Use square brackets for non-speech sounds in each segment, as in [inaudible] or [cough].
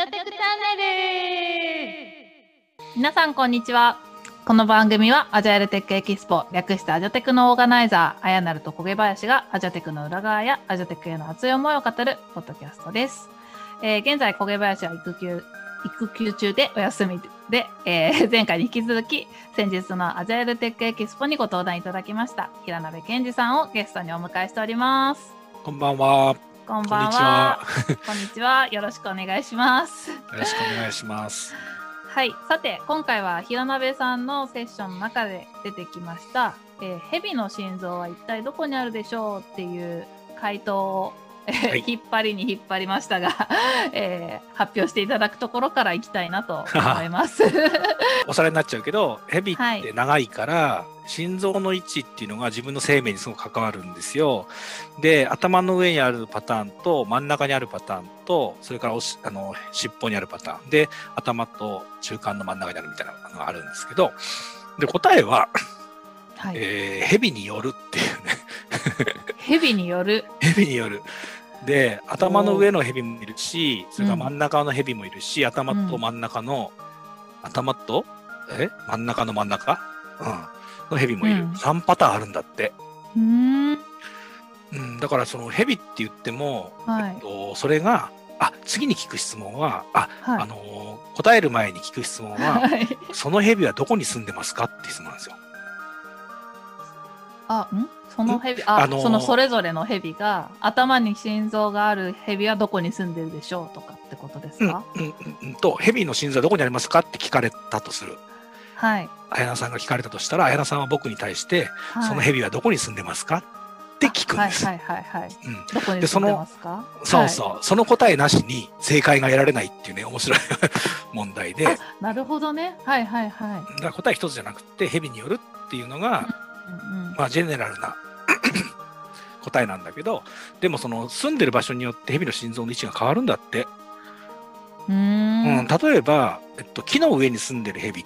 ジャテクチャンネル皆さんこんにちは。この番組はアジャイルテックエキスポ略してアジャテクのオーガナイザー、あやなると焦げ林がアジャテクの裏側やアジャテクへの熱い思いを語るポッドキャストです。えー現在焦げ林は育休、育休中でお休みで、えー [laughs] 前回に引き続き先日のアジャイルテックエキスポにご登壇いただきました平鍋健二さんをゲストにお迎えしております。こんばんは。こんばんは。こんにちは。よろしくお願いします。よろしくお願いします。はい。さて、今回は平鍋さんのセッションの中で出てきました、えー、蛇の心臓は一体どこにあるでしょうっていう回答を、えーはい [laughs] 引っ張りに引っ張りましたが、[laughs] えー発表していただくところからいきたいなと思います。[laughs] おさらいになっちゃうけど、ヘビって長いから、心臓の位置っていうのが自分の生命にすごく関わるんですよ。で、頭の上にあるパターンと、真ん中にあるパターンと、それからおしあの尻尾にあるパターンで、頭と中間の真ん中にあるみたいなのがあるんですけど、で、答えは、はい。えー、ヘビによるっていうね。[laughs] 蛇による。ヘビによる。で、頭の上のヘビもいるし、それから真ん中のヘビもいるし、頭と真ん中の、頭と、え？真ん中の真ん中？うん。のヘビもいる。うん3パターンあるんだって。うーん。うん。だからそのヘビって言っても、はいえっと、それが、あ、次に聞く質問は、あ、はいあのー答える前に聞く質問は、はい。そのヘビはどこに住んでますか？って質問なんですよ。あ、ん？その蛇、あ、あのーそのそれぞれの蛇が、頭に心臓がある蛇はどこに住んでるでしょうとかってことですうん、か、うん、うんうん。と、ヘビの心臓はどこにありますかって聞かれたとする。はい。綾菜さんが聞かれたとしたら、綾菜さんは僕に対して、はい、そのヘビはどこに住んでますかって聞くんです。はいはいはいはい。うん、どこにで住んでますか？そうそう、その答えなしに正解が得られないっていうね、面白い [laughs] 問題で、なるほどね。はいはいはら答え一つじゃなくて、ヘビによるっていうのが、うんまあ、ジェネラルな [coughs] 答えなんだけど、でもその住んでる場所によってヘビの心臓の位置が変わるんだって。うんん。例えば、えっと、木の上に住んでるヘビ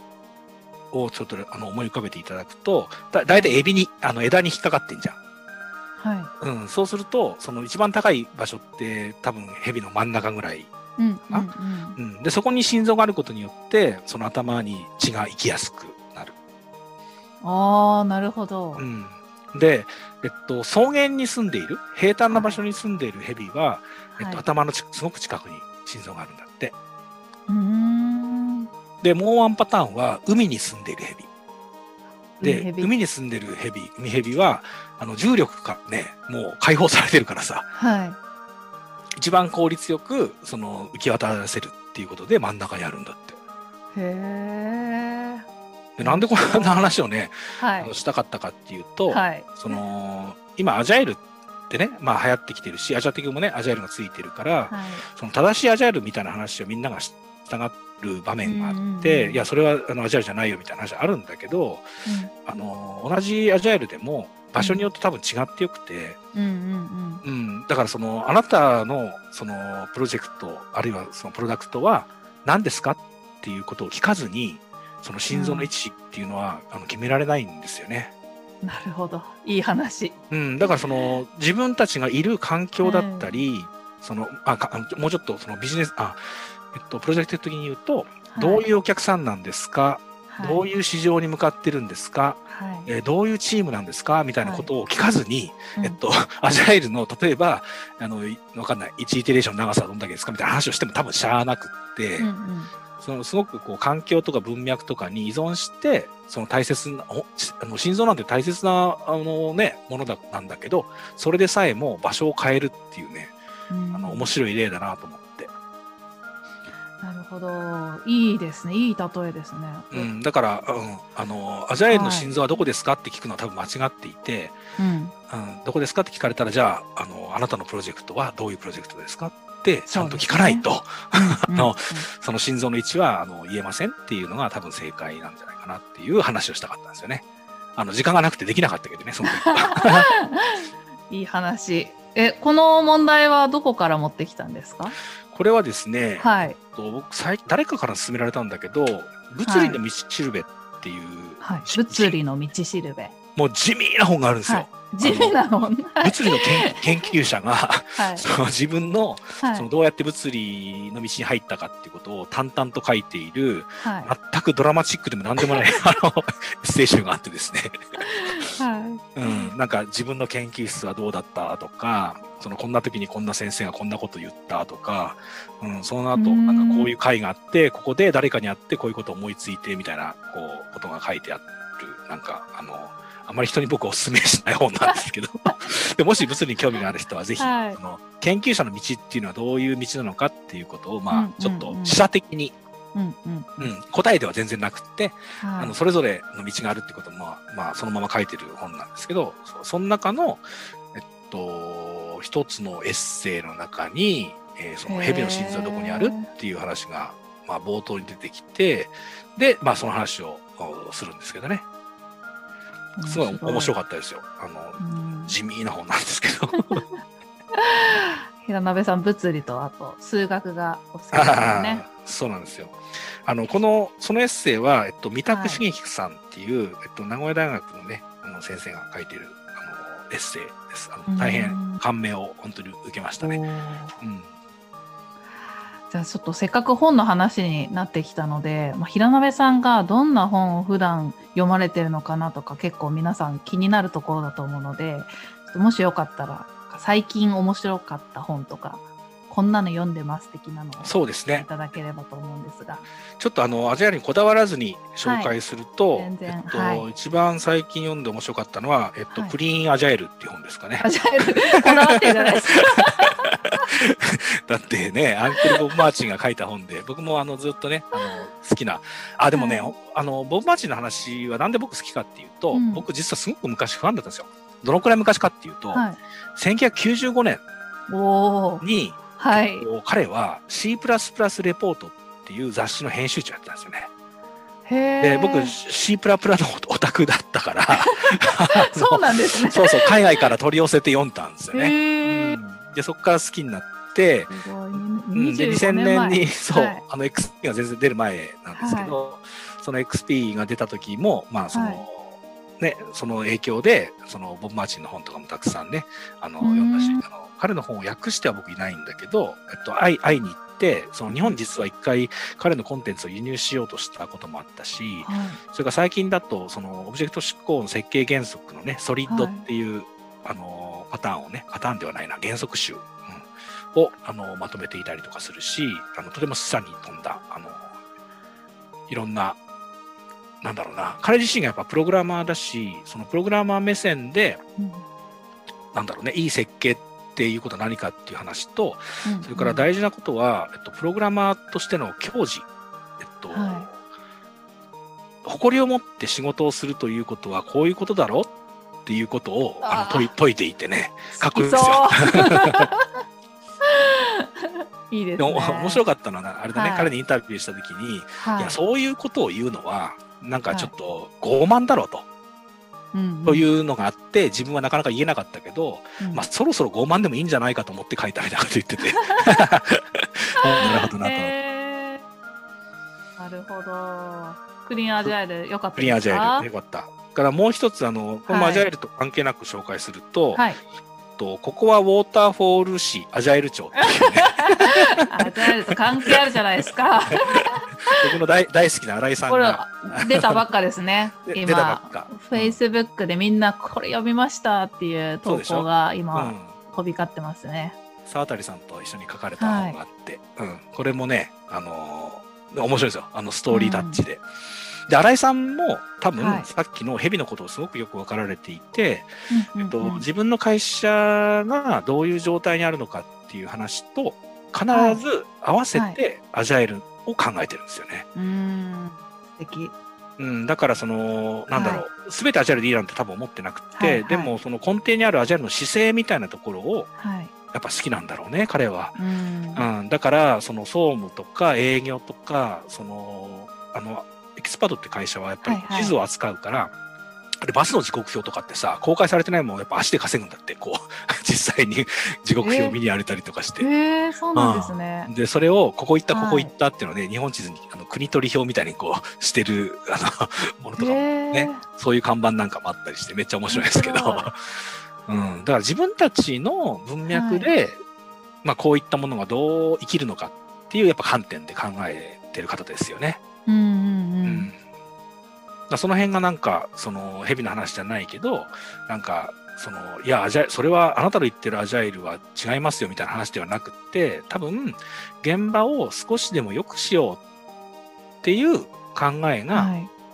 をちょっとあの思い浮かべていただくと、だだいたいエビに、あの枝に引っかかってんじゃん。はい。うん、そうすると、その一番高い場所って多分ヘビの真ん中ぐらい。うんうんあうん、で、そこに心臓があることによって、その頭に血が行きやすく。ああ、なるほど。うん。で、えっと、草原に住んでいる、平坦な場所に住んでいるヘビは、えっと、はい頭のちすごく近くに心臓があるんだって。うーん。で、もうワンパターンは、海に住んでいるヘビ。で、海に住んでるヘビ、海ヘビは、あの、重力がね、もう解放されてるからさ、はい。一番効率よく、その、浮き渡らせるっていうことで真ん中にあるんだって。へえ。でなんでこんな話をね、はいあの。したかったかっていうと、はい。その、今、アジャイルってね、まあ流行ってきてるし、アジャティクもね、アジャイルがついてるから、はい。その正しいアジャイルみたいな話をみんなが従る場面があって、うんうんいや、それはあのアジャイルじゃないよみたいな話あるんだけど、あの、同じアジャイルでも場所によって多分違ってよくて、うんうんうんうん、だからその、あなたのそのプロジェクト、あるいはそのプロダクトは何ですかっていうことを聞かずに、その心臓の位置っていうのは、あの決められないんですよね。うん。なるほど。いい話。うん、だからその自分たちがいる環境だったり、そのあもうちょっとそのビジネスあ、えっと、プロジェクト的に言うと、どういううお客さんなんですか、どうう。いう市場に向かってるんですか、はい。えーどういうチームなんですか？みたいなことを聞かずに、うんえっと、[laughs] アジャイルの例えばあのいわかんない1イテレーションの長さはどんだけですか？みたいな話をしても多分しゃあなくって、うんうんそのすごくこう環境とか文脈とかに依存して、その大切な、あの心臓なんて大切なあの、ね、ものだなんだけど、それでさえも場所を変えるっていうね、うんあの面白い例だなと思って。なるほど。いいですね。いい例えですね。うん、だから、うん、あの、アジャイルの心臓はどこですかって聞くのは多分間違っていて、うん。うん、どこですかって聞かれたら、じゃあ、あの、あなたのプロジェクトはどういうプロジェクトですかってちゃんと聞かないと、その心臓の位置はあの言えませんっていうのが多分正解なんじゃないかなっていう話をしたかったんですよね。あの、時間がなくてできなかったけどね、その時は。[laughs] いい話。え、この問題はどこから持ってきたんですか？これはですね、はい。と僕最誰かから勧められたんだけど、物理の道しるべっていう、はい。し物理の道しるべ。もう地味な本があるんですよ。はい。地味な本。物理の研究者が、はい、その自分の,、そのどうやって物理の道に入ったかっていうことを淡々と書いている、はい、全くドラマチックでも何でもない [laughs] あのエッセイ集があってですね、はい。うん、なんか自分の研究室はどうだったとかそのこんな時にこんな先生がこんなこと言ったとか、うん、その後なんかこういう会があってここで誰かに会ってこういうことを思いついてみたいなこうことが書いてあるなんかあのあまり人に僕お勧めしない本なんですけど。[laughs] でもし物理に興味がある人はぜひ、はい、の研究者の道っていうのはどういう道なのかっていうことを、まあ、ちょっと示唆的に、うんうん。うん、答えでは全然なくって、はい、あのそれぞれの道があるってことも、まあ、まあ、そのまま書いてる本なんですけどその中の、えっと、一つのエッセイの中に、えー、その蛇の心臓はどこにあるっていう話が、まあ、冒頭に出てきてで、まあ、その話をするんですけどね。すごい面白かったですよ。あの、地味な本なんですけど。[laughs] 平鍋さん、物理とあと数学がお好きですね。[laughs] そうなんですよ。あの、この、そのエッセイは、えっと、三択茂樹さんっていう、はい、えっと、名古屋大学のね、あの先生が書いている、あの、エッセイです。あの大変感銘を本当に受けましたね。うんじゃあちょっとせっかく本の話になってきたので、まあ、平鍋さんがどんな本を普段読まれてるのかなとか結構皆さん気になるところだと思うのでもしよかったら最近面白かった本とかこんなの読んでます的なのをそうですね。いただければと思うんですが。ちょっとあのアジアにこだわらずに紹介すると、はい、えっと、はい、一番最近読んで面白かったのは、えっと、はい、クリーンアジャイルっていう本ですかね。アジャイルこだわってるじゃないですか。[laughs] [laughs] だってね、アンクル・ボブ・マーチンが書いた本で、僕もあのずっとね、あの好きな、あ、でもね、はい、あの、ボブ・マーチンの話はなんで僕好きかっていうと、うん、僕実はすごく昔ファンだったんですよ。どのくらい昔かっていうと、はい、1995年に、はい、彼は C++ レポートっていう雑誌の編集長やったんですよね。で僕 C プラプラのオタクだったから。[laughs] そうなんですね。[laughs] そうそう海外から取り寄せて読んだんですよね。うんで、そこから好きになって、うん、で、2000年に、そう、はい、あの XP が全然出る前なんですけど、はい、その XP が出た時も、まあ、その、はい、ね、その影響で、そのボブ・マーチンの本とかもたくさんね、あの、読ん。だし、あの彼の本を訳しては僕いないんだけど、えっと、会い会いに行って、その日本実は一回彼のコンテンツを輸入しようとしたこともあったし、はい、それから最近だと、そのオブジェクト執行の設計原則のね、ソリッドっていう、あの、パターンをね、パターンではないな、原則集、うん、をあのまとめていたりとかするし、あのとても示唆に富んだ、あのいろんな、なんだろうな、彼自身がやっぱプログラマーだし、そのプログラマー目線で、うん、なんだろうね、いい設計っていうことは何かっていう話と、うんうん、それから大事なことは、えっと、プログラマーとしての矜持、えっと、はい、誇りを持って仕事をするということはこういうことだろうっていうことをあの解い解いていてねかっこいいですよ。い [laughs] いですね。面白かったのはあれだね、はい、彼にインタビューした時に、はい、いやそういうことを言うのはなんかちょっと傲慢だろうと。はい、というのがあって自分はなかなか言えなかったけど、うん、まあ、そろそろ傲慢でもいいんじゃないかと思って書いたみたいなこと言ってて。[laughs] [laughs] なるほどなと、えー、なるほど。クリーンアジャイルよかったクリーンアジャイルよかったからもう一つあの、このアジャイルと関係なく紹介すると、はい、とここはウォーターフォール市アジャイル町っていうね。アジャイルと関係あるじゃないですか。[laughs] 僕の大大好きな新井さんが。出たばっかですね [laughs] 今。フェイスブックでみんなこれ読みましたっていう投稿が今、うん、飛び交ってますね沢渡さん。と一緒に書かれた本があって、はい、うん、これもね。あのー、面白いですよあのストーリータッチで。うんで、新井さんも多分、さっきの蛇のことをすごくよく分かられていて、はい、えっと、自分の会社がどういう状態にあるのかっていう話と、必ず合わせてアジャイルを考えてるんですよね。はい、うん。素敵。うん、だからその、なんだろう、す、べ、てアジャイルでいいなんて多分思ってなくて、はいはい、でもその根底にあるアジャイルの姿勢みたいなところを、やっぱ好きなんだろうね、彼は。うん、うん、だから、その総務とか営業とか、その、あの、エキスパートって会社はやっぱり地図を扱うから、はいはい、でバスの時刻表とかってさ公開されてないもんやっぱ足で稼ぐんだってこう。[laughs] 実際に時刻表を見に歩いたりとかして。えー、そうなんですね。でそれをここ行ったここ行ったっていうので、はい、日本地図にあの国取り表みたいにこう [laughs] してるあの [laughs] ものとかもね、そういう看板なんかもあったりしてめっちゃ面白いですけど、うん、だから自分たちの文脈で、はい、まあこういったものがどう生きるのかっていうやっぱ観点で考えてる方ですよね。うんうんうん、うんその辺がなんか、その、蛇の話じゃないけど、なんか、その、いや、アジャそれはあなたの言ってるアジャイルは違いますよみたいな話ではなくって、多分、現場を少しでも良くしようっていう考えが、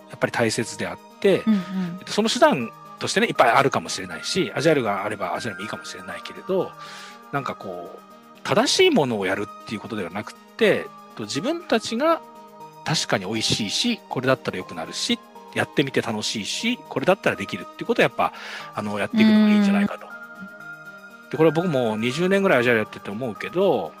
やっぱり大切であって、はいうんうん、その手段としてね、いっぱいあるかもしれないし、アジャイルがあればアジャイルもいいかもしれないけれど、なんかこう、正しいものをやるっていうことではなくて、自分たちが確かに美味しいし、これだったら良くなるしやってみて楽しいし、これだったらできるっていうことをやっぱ、あの、やっていくのがいいんじゃないかと。で、これは僕も20年ぐらいアジャイルやってて思うけど、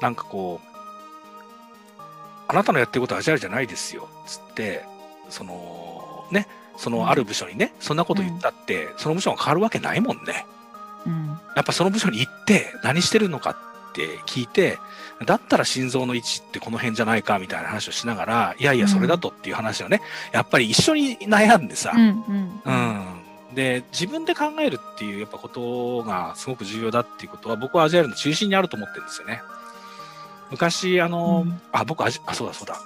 なんかこう、あなたのやってることはアジャイルじゃないですよ、つって、その、ね、そのある部署にね、そんなこと言ったって、その部署が変わるわけないもんね。うん、やっぱその部署に行って何してるのかって聞いて、だったら心臓の位置ってこの辺じゃないかみたいな話をしながら、いやいや、それだとっていう話をね、うん、やっぱり一緒に悩んでさ、うん、うん、で、自分で考えるっていうやっぱことがすごく重要だっていうことは、僕はアジアルの中心にあると思ってるんですよね。昔、あの、うん、あ、僕あ、そうだそうだ。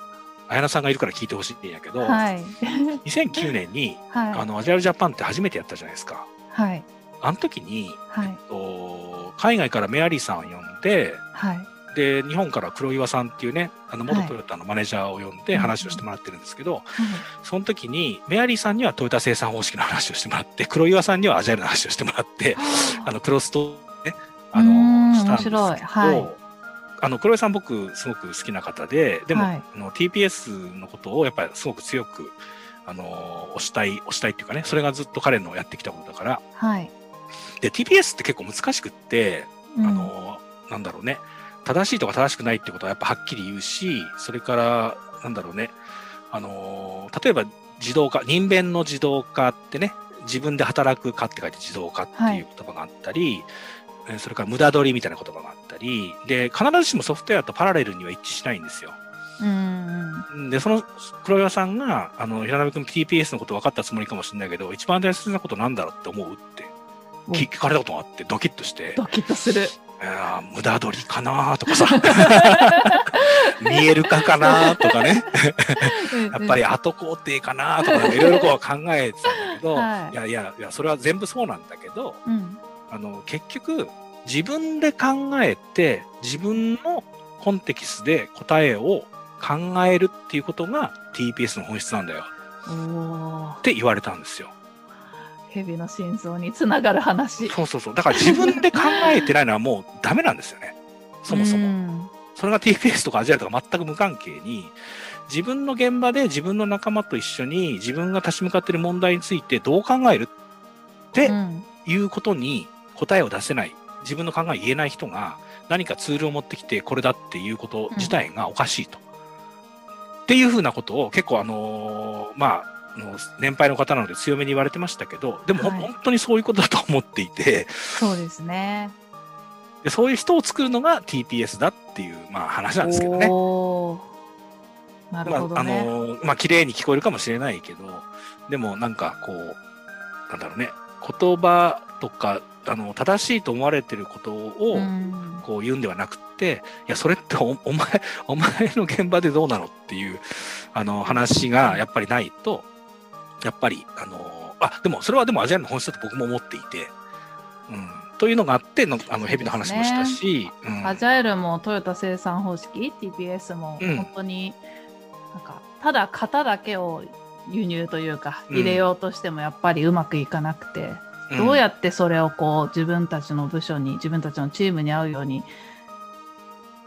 綾菜さんがいるから聞いてほしいんやけど、はい、[laughs] 2009年に、はい、あのアジアルジャパンって初めてやったじゃないですか。はい、あの時に、はい、えっと、海外からメアリーさんを呼んで、はい、で日本から黒岩さんっていうねあの元トヨタのマネージャーを呼んで話をしてもらってるんですけど、はい、その時にメアリーさんにはトヨタ生産方式の話をしてもらって黒岩さんにはアジャイルの話をしてもらってあのクロスとねあのしたんですけど、はい、あの黒岩さん僕すごく好きな方ででも、はい、あの TPS のことをやっぱりすごく強くあの推したい推したいっていうかねそれがずっと彼のやってきたことだから、はい、で TPS って結構難しくって、うん、あのなんだろうね正しいとか正しくないってことはやっぱはっきり言うし、それから、なんだろうね、あのー、例えば自動化、人弁の自動化ってね、自分で働くかって書いて自動化っていう言葉があったり、はい、それから無駄取りみたいな言葉があったり、で、必ずしもソフトウェアとパラレルには一致しないんですよ。うんで、その黒岩さんが、あの、平鍋君 TPS のこと分かったつもりかもしれないけど、一番大切なことなんだろうって思うって聞かれたことがあって、ドキッとして。ドキッとする。や無駄取りかなとかさ。[laughs] 見えるかかなとかね。やっぱり後工程かなとかいろいろこう考えてたんだけど、はい、いやいやいやそれは全部そうなんだけど、うん、あの結局自分で考えて自分のコンテキスで答えを考えるっていうことが TPS の本質なんだよ。って言われたんですよ。蛇の心臓につながる話。そうそうそう。だから自分で考えてないのはもうダメなんですよね。[laughs] そもそも。それが TPS とかアジアとか全く無関係に、自分の現場で自分の仲間と一緒に自分が立ち向かっている問題についてどう考えるっていうことに答えを出せない、自分の考えを言えない人が何かツールを持ってきてこれだっていうこと自体がおかしいと。うん、っていうふうなことを結構あのー、まあ、の年配の方なので強めに言われてましたけどでも、はい、本当にそういうことだと思っていてそうですね。でそういう人を作るのが TPS だっていう、まあ、話なんですけどね。なるほど、ね、まあ、あのまあ綺麗に聞こえるかもしれないけどでもなんかこうなんだろうね。言葉とかあの正しいと思われてることをこう言うんではなくて、いやそれっておお前お前の現場でどうなのっていうあの話がやっぱりないとやっぱり、あのあ、でもそれはでもアジアの本質だと僕も思っていて、うん、というのがあっての、あの、ヘビの話もしたし、ねうん、アジャイルもトヨタ生産方式、TPS も本当に、なんか、ただ型だけを輸入というか、入れようとしてもやっぱりうまくいかなくて、うん、どうやってそれをこう、自分たちの部署に、自分たちのチームに合うように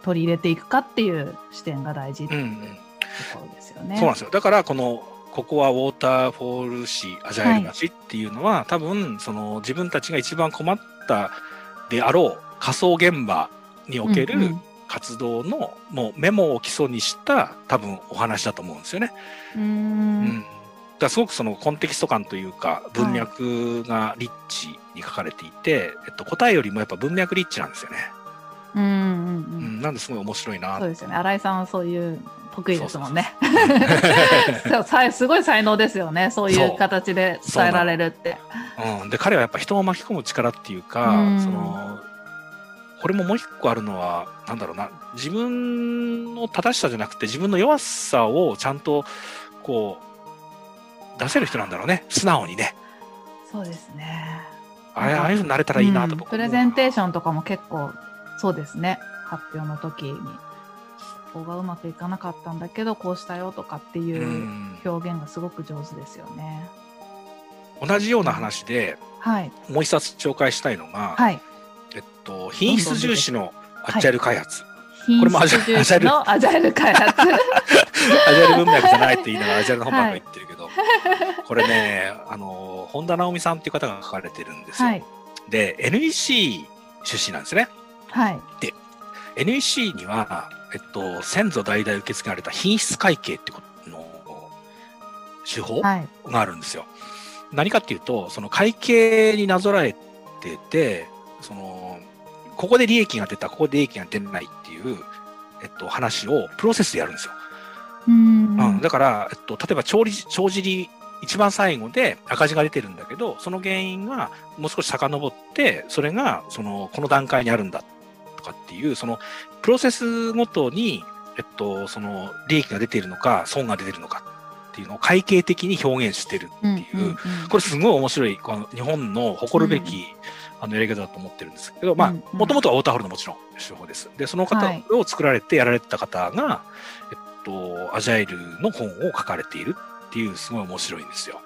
取り入れていくかっていう視点が大事っていうところですよね。そうなんですよ。だから、この、ここはウォーターフォール市アジャイル町っていうのは、はい、多分その自分たちが一番困ったであろう仮想現場における活動の、もうメモを基礎にした多分お話だと思うんですよね。うん。だすごくそのコンテキスト感というか文脈がリッチに書かれていて、はい、えっと、答えよりもやっぱ文脈リッチなんですよね。うんうんうん、なんですごい面白いな。そうですよね。新井さんはそういう得意ですもんね。[laughs] すごい才能ですよね。そういう形で伝えられるって。ううん、で彼はやっぱ人を巻き込む力っていうか、うそのこれももう一個あるのはなんだろうな。自分の正しさじゃなくて自分の弱さをちゃんとこう出せる人なんだろうね。素直にね。そうですね。あああいうふうになれたらいいなと、うん、プレゼンテーションとかも結構そうですね発表の時にここがうまくいかなかったんだけどこうしたよとかっていう表現がすごく上手ですよね。同じような話で、はい、もう一冊紹介したいのが、はい、えっと、品質重視のアジャイル開発。これもアジャイルのアジャイル開発。[laughs] アジャイル文脈じゃないって言いながらアジャイルの本ばっか言ってるけど、はい、これね、あの、本田直美さんっていう方が書かれてるんですよ。はい、で、NEC 出身なんですね。はい。で、NEC には、えっと、先祖代々受け継がれた品質会計ってことの手法があるんですよ。はい、何かっていうと、その会計になぞらえてて、その、ここで利益が出た、ここで利益が出ないっていう、えっと、話をプロセスでやるんですよ。うん、うん、だから、えっと、例えば帳帳尻一番最後で赤字が出てるんだけど、その原因がもう少し遡って、それがそのこの段階にあるんだとかっていう、そのプロセスごとに、えっと、その利益が出ているのか、損が出てるのかっていうのを会計的に表現してるっていう、これすごい面白い、この日本の誇るべき、あのやり方だと思ってるんですけど、まあ、もともとはウォーターホルのもちろん手法です。で、その方を作られてやられてた方が、はい、えっと、アジャイルの本を書かれているっていう、すごい面白いんですよ。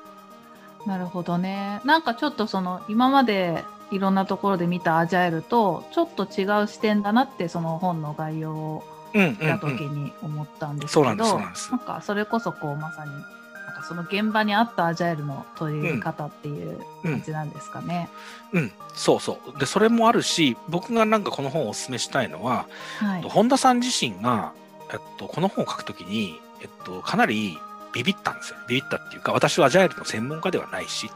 なるほどね。なんかちょっとその、今までいろんなところで見たアジャイルと、ちょっと違う視点だなって、その本の概要を見た時に思ったんですけど、なんかそれこそこう、まさにかその現場に合ったアジャイルの取り方っていう感じなんですかね。うん、うん、そうそう。でそれもあるし僕がなんかこの本をおすすめしたいのは、はい、本田さん自身が、えっと、この本を書くときに、えっと、かなりビビったんですよ。ビビったっていうか私はアジャイルの専門家ではないし、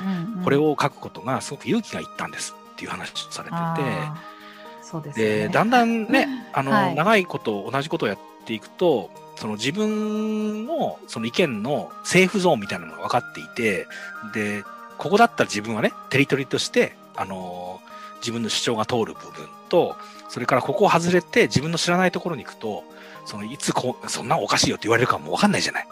うんうん、これを書くことがすごく勇気がいったんですっていう話をされてて。そうですね、でだんだんね [laughs] あの、はい、長いこと同じことをやっていくとその自分のその意見のセーフゾーンみたいなのが分かっていて、で、ここだったら自分はね、テリトリーとして、あのー、自分の主張が通る部分と、それからここを外れて自分の知らないところに行くと、そのいつこう、そんなおかしいよって言われるかも分かんないじゃない。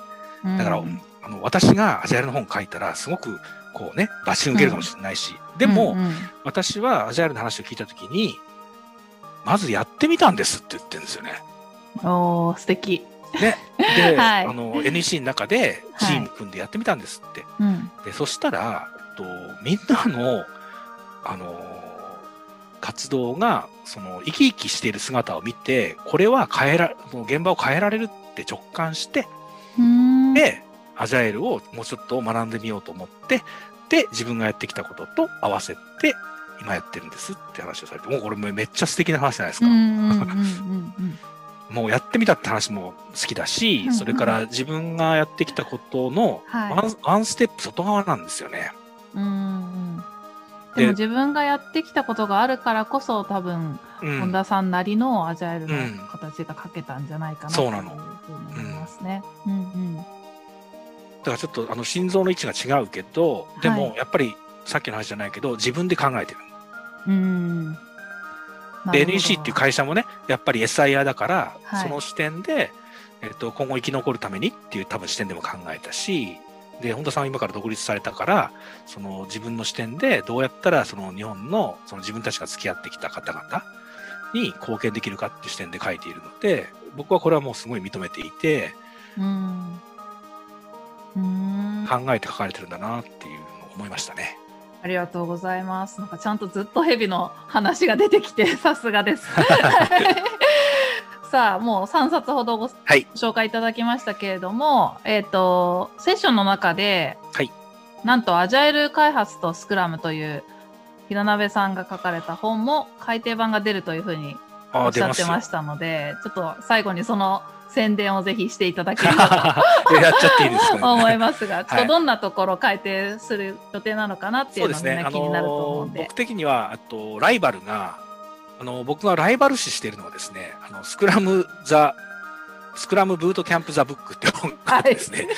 だから、うん、あの私がアジャイルの本書いたら、すごくこうね、バッシング受けるかもしれないし、うん、でも、うんうん、私はアジャイルの話を聞いたときに、まずやってみたんですって言ってるんですよね。おー、素敵。ね、で、[laughs] はい、あの NEC の中でチーム組んでやってみたんですって。はい、でそしたらとみんなのあの活動がその生き生きしている姿を見てこれは変えら現場を変えられるって直感してでアジャイルをもうちょっと学んでみようと思ってで自分がやってきたことと合わせて今やってるんですって話をされてもうこれめっちゃ素敵な話じゃないですか。もうやってみたって話も好きだし、うんうん、それから自分がやってきたことのワンはい、ワンステップ外側なんですよね。うん、うん、でも自分がやってきたことがあるからこそ多分、うん、本田さんなりのアジャイルの形が書けたんじゃないかなと思いますね。うん、うん、だからちょっとあの心臓の位置が違うけどでもやっぱりさっきの話じゃないけど自分で考えてる。うん。で NEC っていう会社もねやっぱり SIR だから、はい、その視点で、えっと、今後生き残るためにっていう多分視点でも考えたしで本田さんは今から独立されたからその自分の視点でどうやったらその日本のその自分たちが付き合ってきた方々に貢献できるかっていう視点で書いているので僕はこれはもうすごい認めていて、うん考えて書かれてるんだなっていうのを思いましたね。ありがとうございます。なんかちゃんとずっとヘビの話が出てきて、[laughs] さすがです。さあ、もう3冊ほどご、はい、紹介いただきましたけれども、えっ、ー、と、セッションの中で、はい、なんとアジャイル開発とスクラムという、平鍋さんが書かれた本も改訂版が出るというふうにおっしゃってましたので、ちょっと最後にその宣伝をぜひしていただければと。やっちゃっていいですか、ね、思いますが、ちょっとどんなところ改定する予定なのかなっていうのが、ねね、気になると思うんで。僕的にはあとライバルがあの僕がライバル視しているのはですね、あのスクラム・ザ・スクラムブートキャンプザブックって本がですね、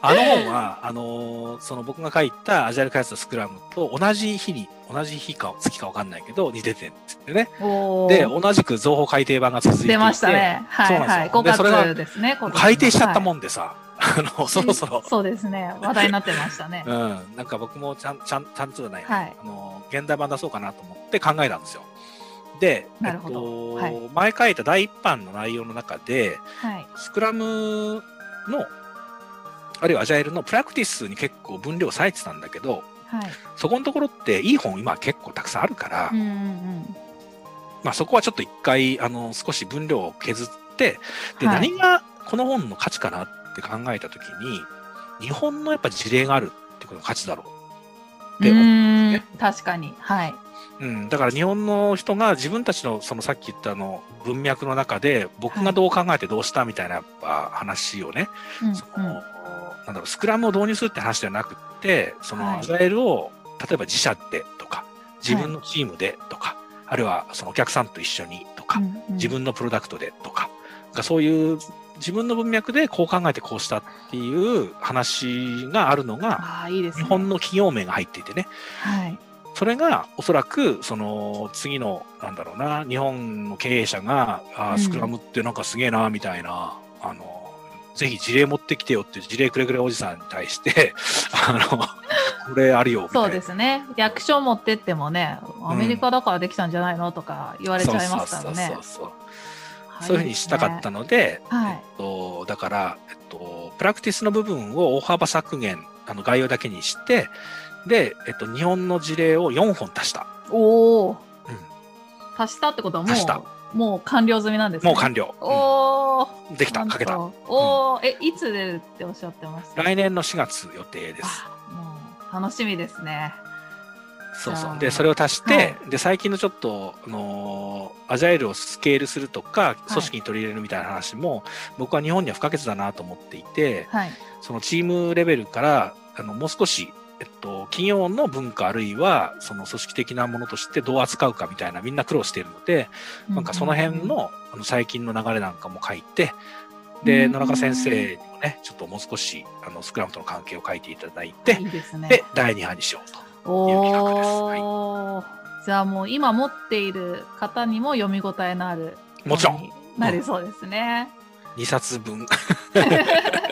はい、あの本は、あのその僕が書いたアジャイル開発のスクラムと同じ日に、同じ日か月かわかんないけど、に出てるんですよね。で、同じく情報改訂版が続いていて。出ましたね。はい、はい。5月ですね。改訂しちゃったもんでさ、はい、[laughs] あの、そろそろ。そうですね。話題になってましたね。[laughs] うん。なんか僕もちゃん、ちゃん、ちゃんとじゃない、はい、あの、現代版出そうかなと思って考えたんですよ。で、えっと、はい、前書いた第一版の内容の中で、はい、スクラムの、あるいはアジャイルのプラクティスに結構分量割いてたんだけど、はい、そこのところっていい本今結構たくさんあるから、うんうん、まあ、そこはちょっと一回あの少し分量を削ってで、何がこの本の価値かなって考えた時に日本のやっぱ事例があるってことの価値だろうって思うんですね。確かに、はい、うん、だから日本の人が自分たちのそのさっき言ったの文脈の中で僕がどう考えてどうしたみたいなやっぱ話をね、はい、その、うん、なんだろうスクラムを導入するって話ではなくってそのアジャイルを例えば自社でとか自分のチームでとか、はい、あるいはそのお客さんと一緒にとか、うんうん、自分のプロダクトでとかそういう自分の文脈でこう考えてこうしたっていう話があるのが、いいね、日本の企業名が入っていてね、はい、それがおそらくその次のなんだろうな日本の経営者があスクラムってなんかすげえなみたいな、うん、あのぜひ事例持ってきてよって事例くれくれおじさんに対して [laughs] あのこれあるよそうですね。役所持ってってもねアメリカだからできたんじゃないの、とか言われちゃいますからね。そうい。うふうにしたかったので、はい、えっと、だから、えっと、プラクティスの部分を大幅削減あの概要だけにしてで、えっと、日本の事例を4本足した。おお、うん、足したってことはもうもう完了済みなんですね。もう完了。おお、うん、できた、かけた。おお、うん、え、いつ出るっておっしゃってました来年の4月予定です。もう楽しみですね。そうそう。で、それを足して、はい、で、最近のちょっと、あのー、アジャイルをスケールするとか、組織に取り入れるみたいな話も、はい、僕は日本には不可欠だなと思っていて、はい、そのチームレベルから、あの、もう少しと、企業の文化あるいはその組織的なものとしてどう扱うかみたいなみんな苦労しているので、なんかその辺のあの最近の流れなんかも書いて、で、野中先生にもね、ちょっともう少しあのスクラムとの関係を書いていただいて、いいで第2波にしようという企画です。はい、じゃあもう今持っている方にも読み応えのあるもちろん。なりそうですね。2冊分 [laughs]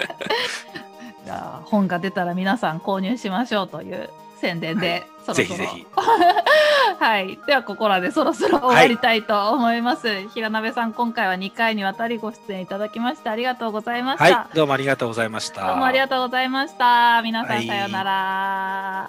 本が出たら皆さん購入しましょうという宣伝で、はい、ぜひぜひ。[laughs] はい。ではここらでそろそろ終わりたいと思います、はい、平鍋さん今回は2回にわたりご出演いただきましてありがとうございました、はい、どうもありがとうございました。どうもありがとうございました。皆さんさようなら、